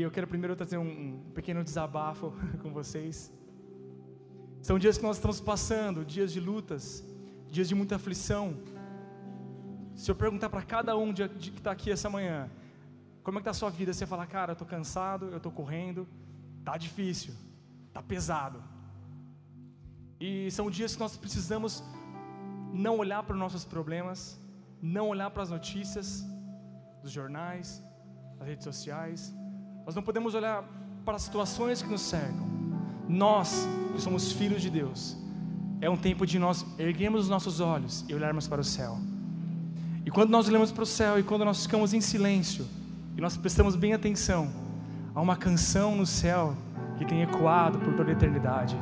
E eu quero primeiro trazer um, um pequeno desabafo com vocês. São dias que nós estamos passando, dias de lutas, dias de muita aflição. Se eu perguntar para cada um de, de que está aqui essa manhã, como é que está a sua vida? Você fala, cara, eu estou cansado, eu estou correndo, tá difícil, tá pesado. E são dias que nós precisamos não olhar para os nossos problemas, não olhar para as notícias dos jornais, das redes sociais. Nós não podemos olhar para as situações que nos cercam. Nós, que somos filhos de Deus, é um tempo de nós erguermos os nossos olhos e olharmos para o céu. E quando nós olhamos para o céu e quando nós ficamos em silêncio e nós prestamos bem atenção, há uma canção no céu que tem ecoado por toda a eternidade.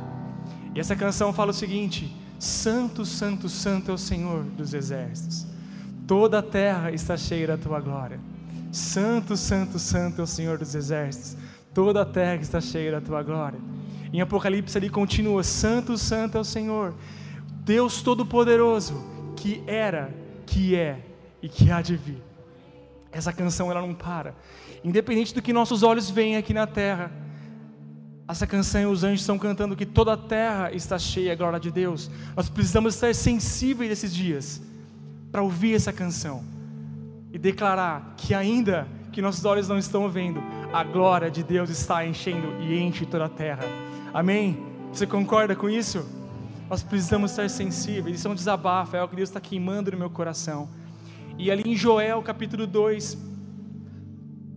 E essa canção fala o seguinte: Santo, Santo, Santo é o Senhor dos exércitos. Toda a terra está cheia da tua glória. Santo, Santo, Santo é o Senhor dos exércitos. Toda a terra está cheia da tua glória. Em Apocalipse ali continua: Santo, Santo é o Senhor, Deus Todo-Poderoso, que era, que é e que há de vir. Essa canção ela não para. Independente do que nossos olhos veem aqui na terra, essa canção e os anjos estão cantando que toda a terra está cheia da glória de Deus. Nós precisamos estar sensíveis nesses dias para ouvir essa canção e declarar que ainda que nossos olhos não estão vendo, a glória de Deus está enchendo e enche toda a terra. Amém? Você concorda com isso? Nós precisamos estar sensíveis. Isso é um desabafo, é o que Deus está queimando no meu coração. E ali em Joel capítulo 2,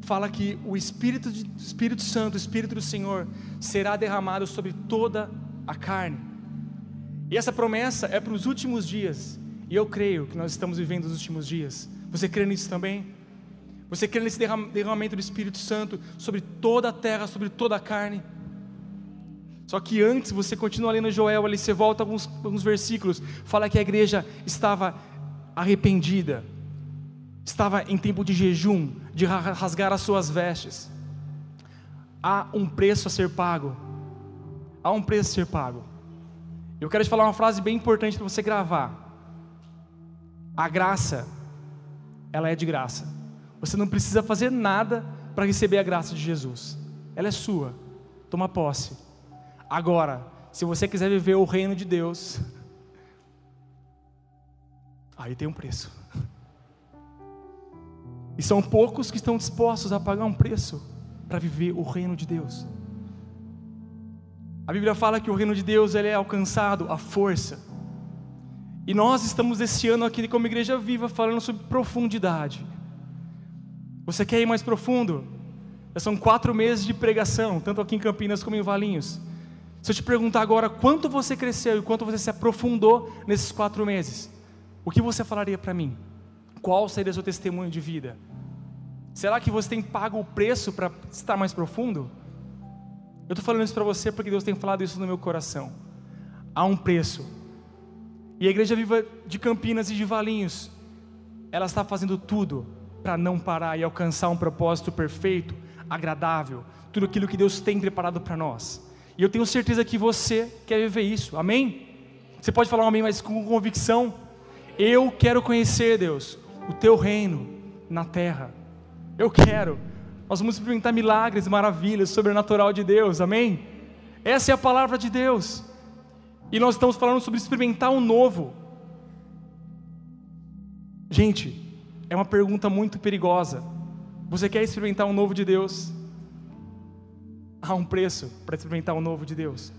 fala que o Espírito, de, Espírito Santo, o Espírito do Senhor, será derramado sobre toda a carne. E essa promessa é para os últimos dias. E eu creio que nós estamos vivendo os últimos dias. Você crê nisso também? Você crê nesse derramamento do Espírito Santo sobre toda a terra, sobre toda a carne? Só que antes, você continua lendo Joel, ali você volta alguns, alguns versículos, fala que a igreja estava arrependida, estava em tempo de jejum, de rasgar as suas vestes. Há um preço a ser pago. Há um preço a ser pago. Eu quero te falar uma frase bem importante para você gravar. A graça, ela é de graça. Você não precisa fazer nada para receber a graça de Jesus. Ela é sua. Toma posse. Agora, se você quiser viver o reino de Deus, aí tem um preço. E são poucos que estão dispostos a pagar um preço para viver o reino de Deus. A Bíblia fala que o reino de Deus ele é alcançado à força. E nós estamos esse ano aqui como igreja viva falando sobre profundidade. Você quer ir mais profundo? Já são quatro meses de pregação, tanto aqui em Campinas como em Valinhos. Se eu te perguntar agora quanto você cresceu e quanto você se aprofundou nesses quatro meses, o que você falaria para mim? Qual seria seu testemunho de vida? Será que você tem pago o preço para estar mais profundo? Eu estou falando isso para você porque Deus tem falado isso no meu coração. Há um preço. E a Igreja Viva de Campinas e de Valinhos, ela está fazendo tudo para não parar e alcançar um propósito perfeito, agradável, tudo aquilo que Deus tem preparado para nós. E eu tenho certeza que você quer viver isso, amém? Você pode falar um amém, mas com convicção. Eu quero conhecer, Deus, o teu reino na terra. Eu quero. Nós vamos experimentar milagres, maravilhas, sobrenatural de Deus, amém? Essa é a palavra de Deus. E nós estamos falando sobre experimentar um novo. Gente, é uma pergunta muito perigosa. Você quer experimentar um novo de Deus? Há um preço para experimentar um novo de Deus.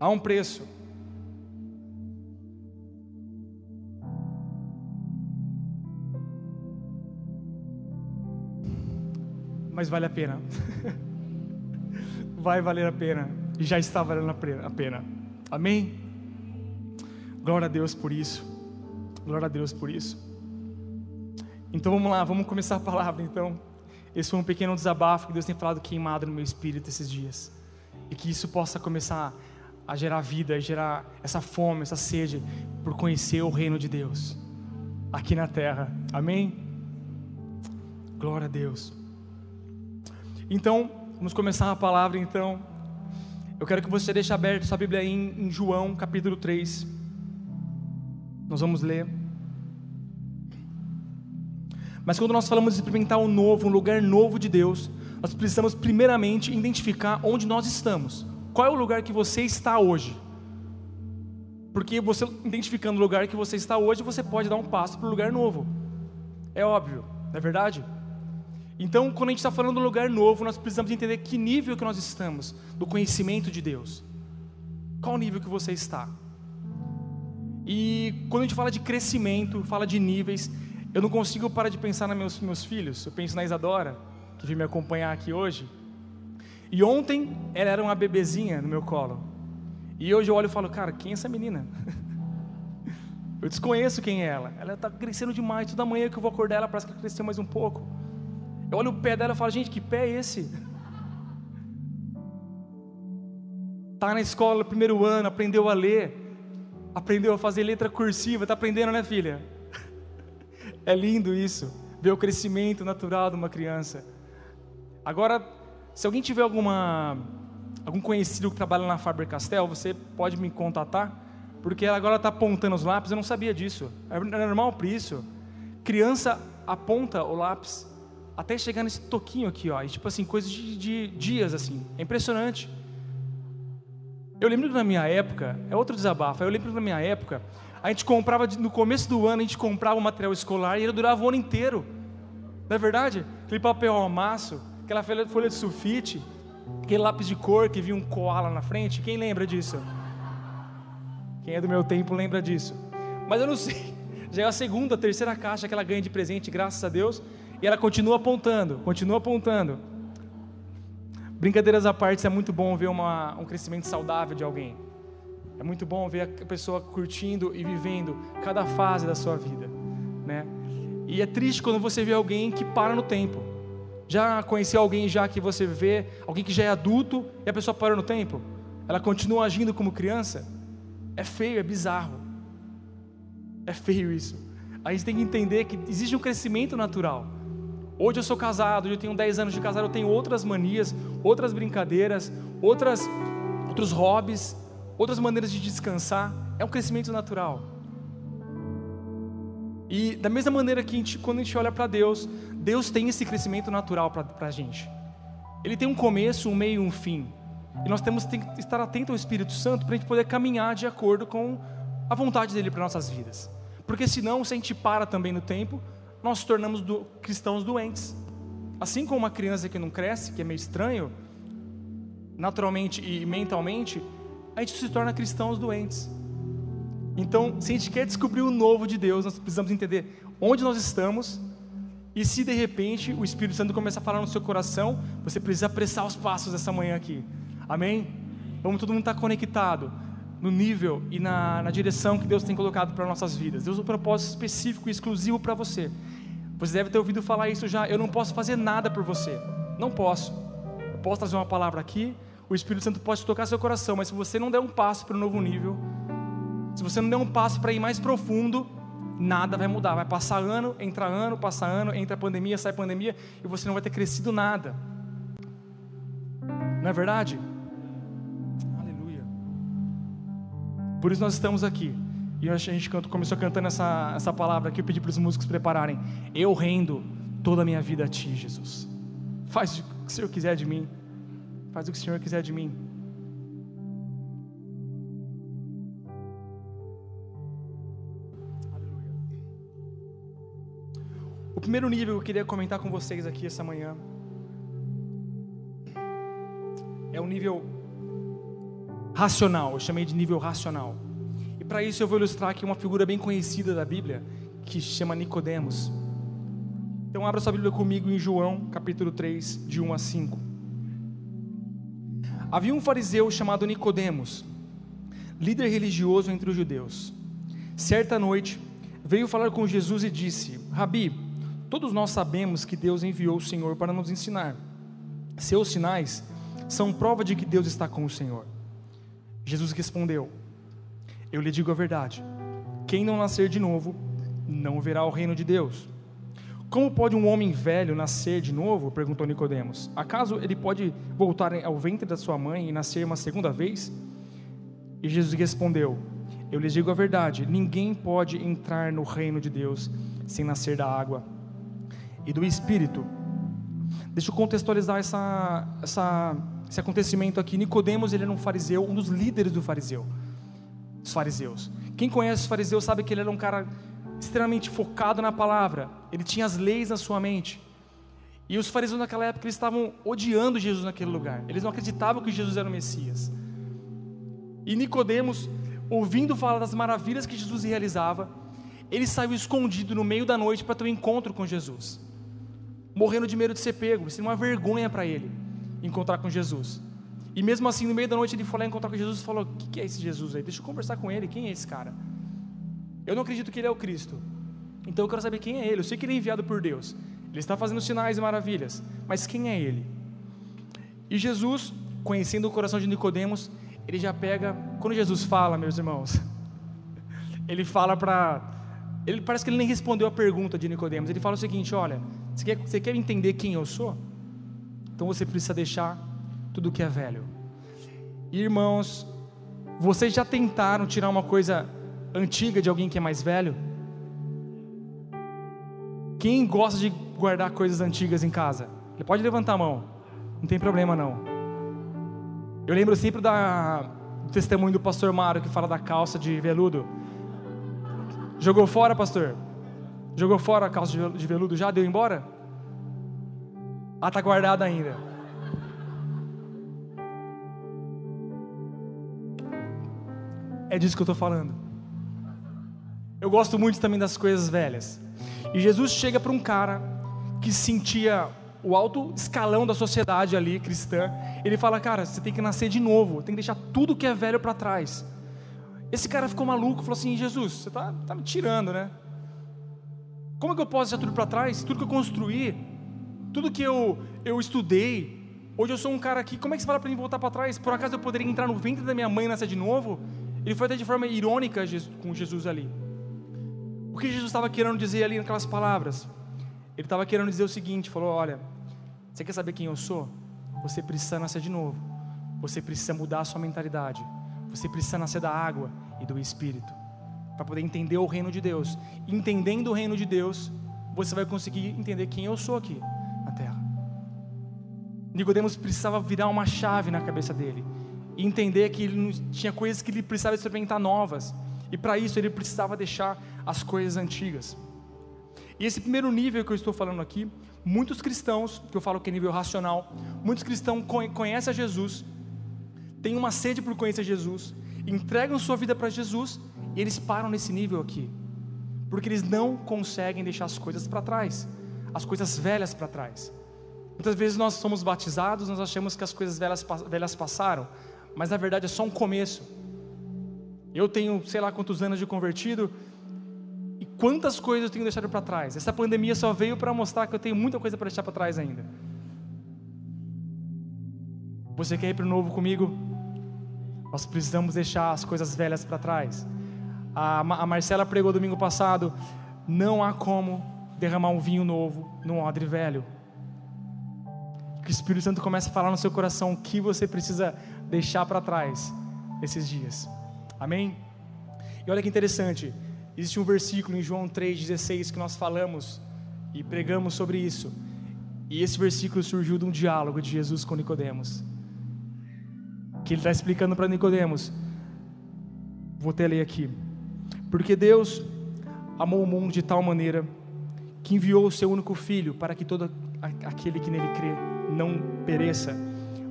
Há um preço. mas vale a pena. Vai valer a pena. Já está valendo a pena. Amém? Glória a Deus por isso. Glória a Deus por isso. Então vamos lá, vamos começar a palavra então. Esse foi um pequeno desabafo que Deus tem falado queimado no meu espírito esses dias. E que isso possa começar a gerar vida, a gerar essa fome, essa sede por conhecer o reino de Deus aqui na terra. Amém? Glória a Deus. Então, vamos começar a palavra então. Eu quero que você deixe aberto sua Bíblia em, em João, capítulo 3. Nós vamos ler. Mas quando nós falamos de experimentar um novo, um lugar novo de Deus, nós precisamos primeiramente identificar onde nós estamos. Qual é o lugar que você está hoje? Porque você identificando o lugar que você está hoje, você pode dar um passo para o lugar novo. É óbvio, não é verdade? Então, quando a gente está falando de um lugar novo, nós precisamos entender que nível que nós estamos do conhecimento de Deus. Qual nível que você está? E quando a gente fala de crescimento, fala de níveis, eu não consigo parar de pensar nos meus, meus filhos. Eu penso na Isadora, que veio me acompanhar aqui hoje. E ontem ela era uma bebezinha no meu colo. E hoje eu olho e falo, cara, quem é essa menina? eu desconheço quem é ela. Ela está crescendo demais. Toda manhã que eu vou acordar, ela parece que ela cresceu mais um pouco. Eu olho o pé dela e falo, gente, que pé é esse? Está na escola no primeiro ano, aprendeu a ler, aprendeu a fazer letra cursiva, está aprendendo, né, filha? é lindo isso, ver o crescimento natural de uma criança. Agora, se alguém tiver alguma algum conhecido que trabalha na Faber-Castell, você pode me contatar, porque ela agora está apontando os lápis, eu não sabia disso. É normal por isso. Criança aponta o lápis até chegar nesse toquinho aqui, ó, e tipo assim, coisas de, de dias assim. É impressionante. Eu lembro que na minha época, é outro desabafo, eu lembro que na minha época, a gente comprava, no começo do ano, a gente comprava o material escolar e ele durava o ano inteiro. Não é verdade? Aquele papel amasso, aquela folha de sulfite, Aquele lápis de cor que vinha um koala na frente, quem lembra disso? Quem é do meu tempo lembra disso. Mas eu não sei. Já é a segunda, a terceira caixa que ela ganha de presente, graças a Deus. E ela continua apontando, continua apontando. Brincadeiras à parte, é muito bom ver uma, um crescimento saudável de alguém. É muito bom ver a pessoa curtindo e vivendo cada fase da sua vida, né? E é triste quando você vê alguém que para no tempo. Já conheceu alguém já que você vê, alguém que já é adulto e a pessoa parou no tempo? Ela continua agindo como criança? É feio, é bizarro. É feio isso. A gente tem que entender que existe um crescimento natural. Hoje eu sou casado, eu tenho 10 anos de casado, eu tenho outras manias, outras brincadeiras, outras, outros hobbies, outras maneiras de descansar. É um crescimento natural. E da mesma maneira que a gente, quando a gente olha para Deus, Deus tem esse crescimento natural para a gente. Ele tem um começo, um meio e um fim. E nós temos que estar atentos ao Espírito Santo para a gente poder caminhar de acordo com a vontade dele para nossas vidas. Porque senão, se a gente para também no tempo, nós nos tornamos do, cristãos doentes. Assim como uma criança que não cresce, que é meio estranho, naturalmente e mentalmente, a gente se torna cristãos doentes. Então, se a gente quer descobrir o novo de Deus, nós precisamos entender onde nós estamos e se de repente o Espírito Santo começar a falar no seu coração, você precisa apressar os passos essa manhã aqui. Amém? Vamos todo mundo estar conectado no nível e na, na direção que Deus tem colocado para nossas vidas. Deus tem um propósito específico e exclusivo para você. Você deve ter ouvido falar isso já. Eu não posso fazer nada por você. Não posso. Eu posso trazer uma palavra aqui. O Espírito Santo pode tocar seu coração, mas se você não der um passo para o novo nível, se você não der um passo para ir mais profundo, nada vai mudar. Vai passar ano, entra ano, passa ano, entra pandemia, sai pandemia, e você não vai ter crescido nada. Não é verdade? Por isso nós estamos aqui. E a gente começou cantando essa, essa palavra aqui, eu pedi para os músicos prepararem. Eu rendo toda a minha vida a Ti, Jesus. Faz o que o Senhor quiser de mim. Faz o que o Senhor quiser de mim. primeiro nível que eu queria comentar com vocês aqui essa manhã é o nível racional, eu chamei de nível racional. E para isso eu vou ilustrar aqui uma figura bem conhecida da Bíblia, que chama Nicodemos. Então abra sua Bíblia comigo em João, capítulo 3, de 1 a 5. Havia um fariseu chamado Nicodemos, líder religioso entre os judeus. Certa noite, veio falar com Jesus e disse: Rabi, Todos nós sabemos que Deus enviou o Senhor para nos ensinar. Seus sinais são prova de que Deus está com o Senhor. Jesus respondeu: Eu lhe digo a verdade. Quem não nascer de novo não verá o reino de Deus. Como pode um homem velho nascer de novo? perguntou Nicodemos. Acaso ele pode voltar ao ventre da sua mãe e nascer uma segunda vez? E Jesus respondeu: Eu lhe digo a verdade, ninguém pode entrar no reino de Deus sem nascer da água e do Espírito. Deixa eu contextualizar essa, essa, esse acontecimento aqui. Nicodemos ele era um fariseu, um dos líderes do fariseu, dos fariseus. Quem conhece os fariseus sabe que ele era um cara extremamente focado na palavra. Ele tinha as leis na sua mente. E os fariseus naquela época eles estavam odiando Jesus naquele lugar. Eles não acreditavam que Jesus era o Messias. E Nicodemos, ouvindo falar das maravilhas que Jesus realizava, ele saiu escondido no meio da noite para ter um encontro com Jesus. Morrendo de medo de ser pego, isso é uma vergonha para ele encontrar com Jesus. E mesmo assim, no meio da noite, ele foi lá encontrar com Jesus e falou: O que, que é esse Jesus aí? Deixa eu conversar com ele. Quem é esse cara? Eu não acredito que ele é o Cristo. Então eu quero saber quem é ele. Eu sei que ele é enviado por Deus. Ele está fazendo sinais e maravilhas, mas quem é ele? E Jesus, conhecendo o coração de Nicodemos, ele já pega, quando Jesus fala, meus irmãos, ele fala para ele parece que ele nem respondeu a pergunta de Nicodemos. Ele fala o seguinte: olha, você quer, você quer entender quem eu sou? Então você precisa deixar tudo que é velho. Irmãos, vocês já tentaram tirar uma coisa antiga de alguém que é mais velho? Quem gosta de guardar coisas antigas em casa? Ele pode levantar a mão, não tem problema não. Eu lembro sempre da, do testemunho do pastor Mário que fala da calça de veludo. Jogou fora, pastor? Jogou fora a calça de veludo já? Deu embora? Ah, está guardada ainda. É disso que eu estou falando. Eu gosto muito também das coisas velhas. E Jesus chega para um cara que sentia o alto escalão da sociedade ali cristã. Ele fala: Cara, você tem que nascer de novo, tem que deixar tudo que é velho para trás. Esse cara ficou maluco, falou assim: Jesus, você está tá me tirando, né? Como é que eu posso deixar tudo para trás? Tudo que eu construí, tudo que eu, eu estudei. Hoje eu sou um cara aqui, como é que você fala para mim voltar para trás? Por acaso eu poderia entrar no ventre da minha mãe e nascer de novo? Ele foi até de forma irônica com Jesus ali. O que Jesus estava querendo dizer ali naquelas palavras? Ele estava querendo dizer o seguinte: falou, olha, você quer saber quem eu sou? Você precisa nascer de novo. Você precisa mudar a sua mentalidade. Você precisa nascer da água e do Espírito para poder entender o reino de Deus. Entendendo o reino de Deus, você vai conseguir entender quem eu sou aqui. Nicodemos precisava virar uma chave na cabeça dele e entender que ele tinha coisas que ele precisava experimentar novas. E para isso ele precisava deixar as coisas antigas. E esse primeiro nível que eu estou falando aqui, muitos cristãos, que eu falo que é nível racional, muitos cristãos conhecem a Jesus, têm uma sede por conhecer Jesus, entregam sua vida para Jesus e eles param nesse nível aqui, porque eles não conseguem deixar as coisas para trás, as coisas velhas para trás. Muitas vezes nós somos batizados, nós achamos que as coisas velhas, velhas passaram, mas na verdade é só um começo. Eu tenho, sei lá quantos anos de convertido, e quantas coisas eu tenho deixado para trás. Essa pandemia só veio para mostrar que eu tenho muita coisa para deixar para trás ainda. Você quer ir para o novo comigo? Nós precisamos deixar as coisas velhas para trás. A, a Marcela pregou domingo passado: não há como derramar um vinho novo num odre velho. Que o Espírito Santo comece a falar no seu coração o que você precisa deixar para trás nesses dias. Amém? E olha que interessante, existe um versículo em João 3,16 que nós falamos e pregamos sobre isso. E esse versículo surgiu de um diálogo de Jesus com Nicodemos. Que ele está explicando para Nicodemos. Vou até ler aqui. Porque Deus amou o mundo de tal maneira que enviou o seu único filho para que todo aquele que nele crê não pereça,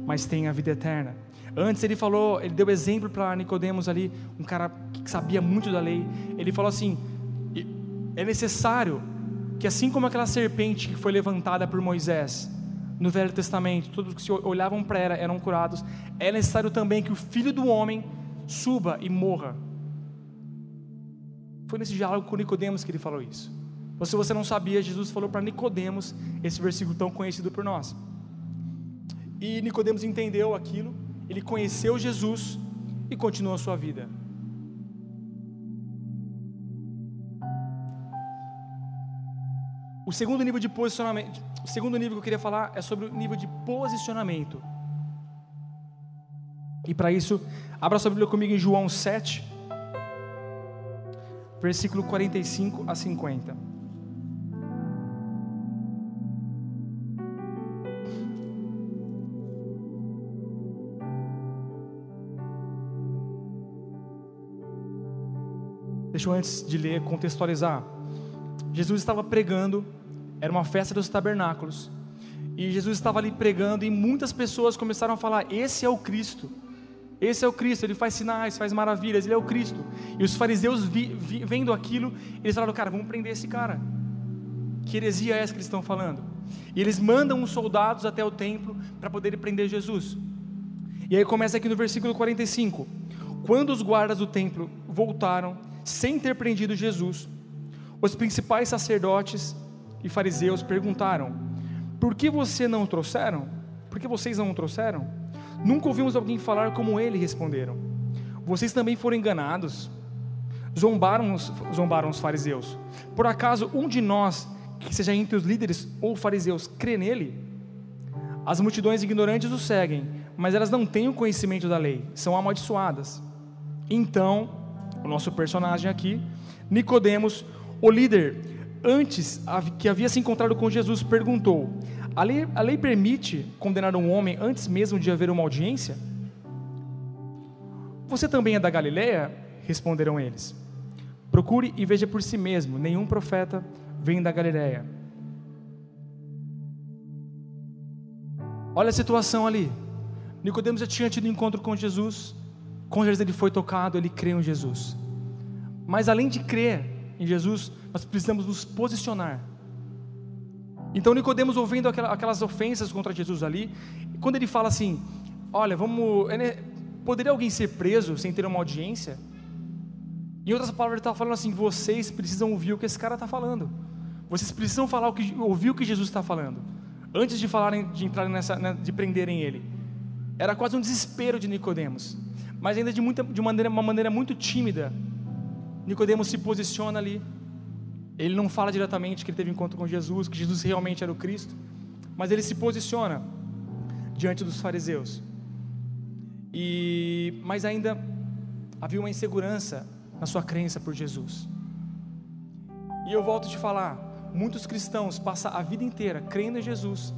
mas tenha a vida eterna. Antes ele falou, ele deu exemplo para Nicodemos ali, um cara que sabia muito da lei. Ele falou assim: é necessário que assim como aquela serpente que foi levantada por Moisés no Velho Testamento, todos que olhavam para ela eram curados, é necessário também que o Filho do homem suba e morra. Foi nesse diálogo com Nicodemos que ele falou isso. Ou se você não sabia, Jesus falou para Nicodemos esse versículo tão conhecido por nós. E Nicodemos entendeu aquilo ele conheceu Jesus e continuou a sua vida. O segundo nível de posicionamento, o segundo nível que eu queria falar é sobre o nível de posicionamento. E para isso, abra sua Bíblia comigo em João 7, versículo 45 a 50. Deixa eu antes de ler contextualizar. Jesus estava pregando, era uma festa dos tabernáculos, e Jesus estava ali pregando, e muitas pessoas começaram a falar: Esse é o Cristo. Esse é o Cristo, ele faz sinais, faz maravilhas, ele é o Cristo. E os fariseus vi, vi, vendo aquilo, eles falaram: Cara, vamos prender esse cara. Que heresia é essa que eles estão falando? E eles mandam os soldados até o templo para poderem prender Jesus. E aí começa aqui no versículo 45. Quando os guardas do templo voltaram, sem ter prendido Jesus, os principais sacerdotes e fariseus perguntaram: Por que você não o trouxeram? Por que vocês não o trouxeram? Nunca ouvimos alguém falar como ele, responderam. Vocês também foram enganados. Zombaram os, zombaram os fariseus. Por acaso um de nós, que seja entre os líderes ou fariseus, crê nele? As multidões ignorantes o seguem, mas elas não têm o conhecimento da lei, são amaldiçoadas. Então, o nosso personagem aqui, Nicodemos, o líder, antes que havia se encontrado com Jesus, perguntou: a lei, a lei permite condenar um homem antes mesmo de haver uma audiência? Você também é da Galileia? Responderam eles. Procure e veja por si mesmo, nenhum profeta vem da Galileia. Olha a situação ali. Nicodemos já tinha tido encontro com Jesus. Com certeza ele foi tocado, ele creu em Jesus. Mas além de crer em Jesus, nós precisamos nos posicionar. Então Nicodemos ouvindo aquelas ofensas contra Jesus ali, quando ele fala assim, olha, vamos, poderia alguém ser preso sem ter uma audiência? Em outras palavras ele está falando assim, vocês precisam ouvir o que esse cara está falando. Vocês precisam falar o que, ouvir o que Jesus está falando, antes de falarem, de entrarem nessa, né, de prenderem ele. Era quase um desespero de Nicodemos, mas ainda de, muita, de maneira, uma maneira muito tímida. Nicodemos se posiciona ali ele não fala diretamente que ele teve encontro com Jesus, que Jesus realmente era o Cristo, mas ele se posiciona diante dos fariseus. E mas ainda havia uma insegurança na sua crença por Jesus. E eu volto te falar, muitos cristãos passam a vida inteira crendo em Jesus,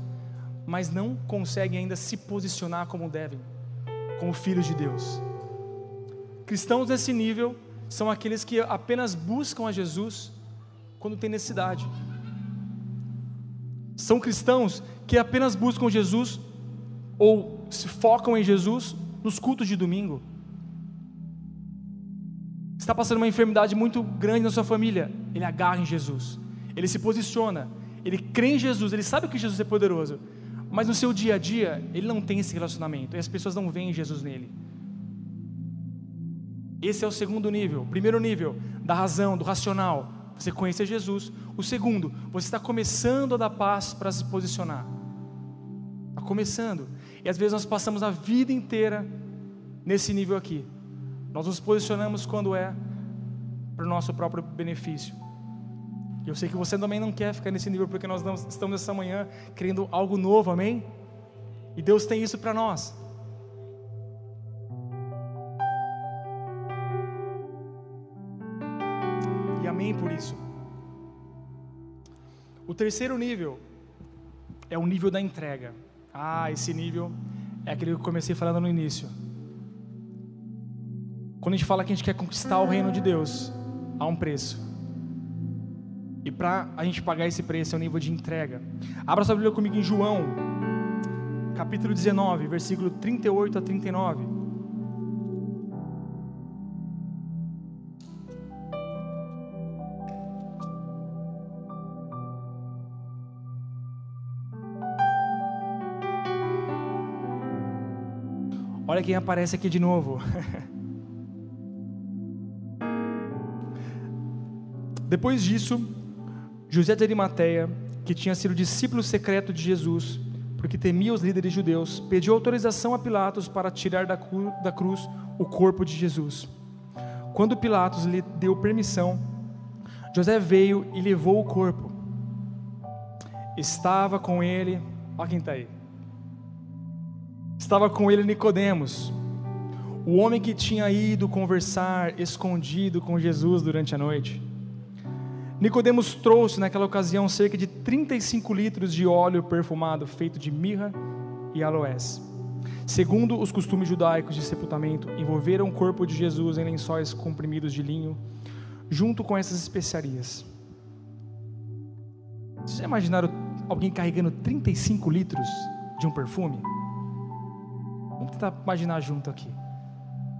mas não conseguem ainda se posicionar como devem, como filhos de Deus. Cristãos nesse nível são aqueles que apenas buscam a Jesus quando tem necessidade. São cristãos que apenas buscam Jesus ou se focam em Jesus nos cultos de domingo. Está passando uma enfermidade muito grande na sua família, ele agarra em Jesus. Ele se posiciona, ele crê em Jesus, ele sabe que Jesus é poderoso, mas no seu dia a dia ele não tem esse relacionamento, e as pessoas não veem Jesus nele. Esse é o segundo nível. Primeiro nível, da razão, do racional você conhecer Jesus. O segundo, você está começando a dar passo para se posicionar. Está começando. E às vezes nós passamos a vida inteira nesse nível aqui. Nós nos posicionamos quando é para o nosso próprio benefício. E eu sei que você também não quer ficar nesse nível, porque nós estamos essa manhã querendo algo novo, amém? E Deus tem isso para nós. Amém por isso. O terceiro nível é o nível da entrega. Ah, esse nível é aquele que eu comecei falando no início. Quando a gente fala que a gente quer conquistar o reino de Deus, há um preço. E para a gente pagar esse preço é o nível de entrega. Abra sua Bíblia comigo em João, capítulo 19, versículo 38 a 39. Olha quem aparece aqui de novo. Depois disso, José de Arimateia, que tinha sido discípulo secreto de Jesus, porque temia os líderes judeus, pediu autorização a Pilatos para tirar da, da cruz o corpo de Jesus. Quando Pilatos lhe deu permissão, José veio e levou o corpo. Estava com ele, olha quem está aí, Estava com ele Nicodemos, o homem que tinha ido conversar escondido com Jesus durante a noite. Nicodemos trouxe naquela ocasião cerca de 35 litros de óleo perfumado feito de mirra e aloés. Segundo os costumes judaicos de sepultamento, envolveram o corpo de Jesus em lençóis comprimidos de linho, junto com essas especiarias. Vocês já imaginaram alguém carregando 35 litros de um perfume? Vamos tentar imaginar junto aqui.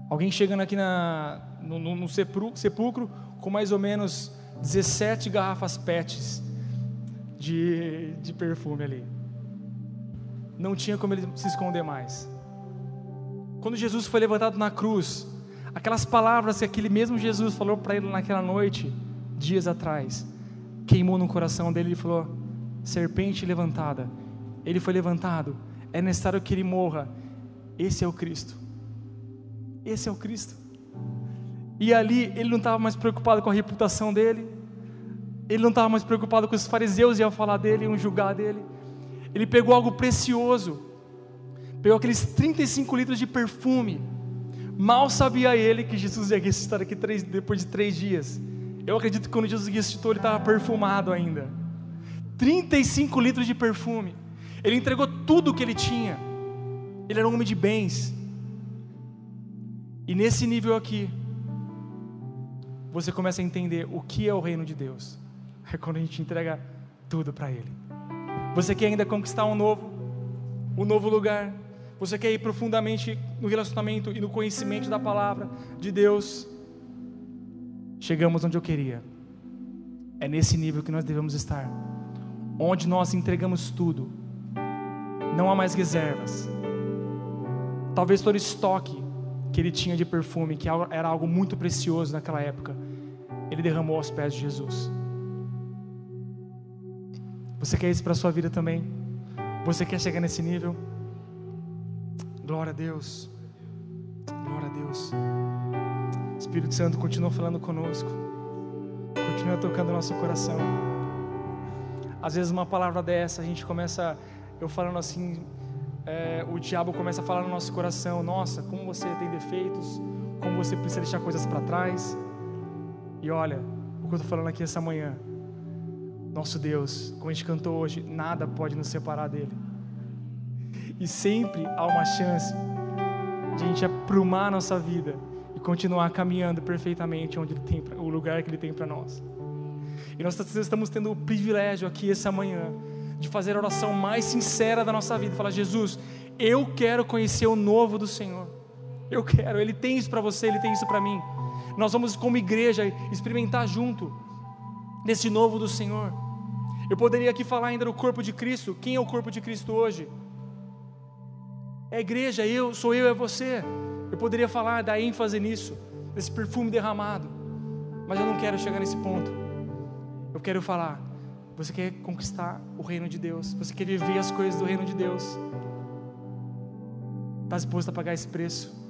Alguém chegando aqui na, no, no, no sepulcro com mais ou menos 17 garrafas PETs de, de perfume ali. Não tinha como ele se esconder mais. Quando Jesus foi levantado na cruz, aquelas palavras que aquele mesmo Jesus falou para ele naquela noite, dias atrás, queimou no coração dele e falou: serpente levantada. Ele foi levantado. É necessário que ele morra. Esse é o Cristo. Esse é o Cristo. E ali ele não estava mais preocupado com a reputação dele. Ele não estava mais preocupado com os fariseus iam falar dele, iam julgar dele. Ele pegou algo precioso. Pegou aqueles 35 litros de perfume. Mal sabia ele que Jesus ia ressuscitar aqui três, depois de três dias. Eu acredito que quando Jesus ressuscitou, ele estava perfumado ainda. 35 litros de perfume. Ele entregou tudo o que ele tinha. Ele era um homem de bens. E nesse nível aqui, você começa a entender o que é o reino de Deus. É quando a gente entrega tudo para Ele. Você quer ainda conquistar um novo, um novo lugar. Você quer ir profundamente no relacionamento e no conhecimento da palavra de Deus. Chegamos onde eu queria. É nesse nível que nós devemos estar. Onde nós entregamos tudo. Não há mais reservas. Talvez todo estoque que ele tinha de perfume, que era algo muito precioso naquela época, ele derramou aos pés de Jesus. Você quer isso para a sua vida também? Você quer chegar nesse nível? Glória a Deus. Glória a Deus. Espírito Santo continua falando conosco. Continua tocando nosso coração. Às vezes uma palavra dessa, a gente começa, eu falando assim, é, o diabo começa a falar no nosso coração: Nossa, como você tem defeitos, como você precisa deixar coisas para trás. E olha, o que eu estou falando aqui essa manhã, nosso Deus, como a gente cantou hoje, nada pode nos separar dele. E sempre há uma chance de a gente aprumar a nossa vida e continuar caminhando perfeitamente onde ele tem, o lugar que ele tem para nós. E nós estamos tendo o privilégio aqui essa manhã de fazer a oração mais sincera da nossa vida. Falar, Jesus, eu quero conhecer o novo do Senhor. Eu quero, Ele tem isso para você, Ele tem isso para mim. Nós vamos, como igreja, experimentar junto desse novo do Senhor. Eu poderia aqui falar ainda do corpo de Cristo. Quem é o corpo de Cristo hoje? É a igreja, eu, sou eu, é você. Eu poderia falar, dar ênfase nisso, desse perfume derramado. Mas eu não quero chegar nesse ponto. Eu quero falar você quer conquistar o reino de Deus. Você quer viver as coisas do reino de Deus. Está disposto a pagar esse preço?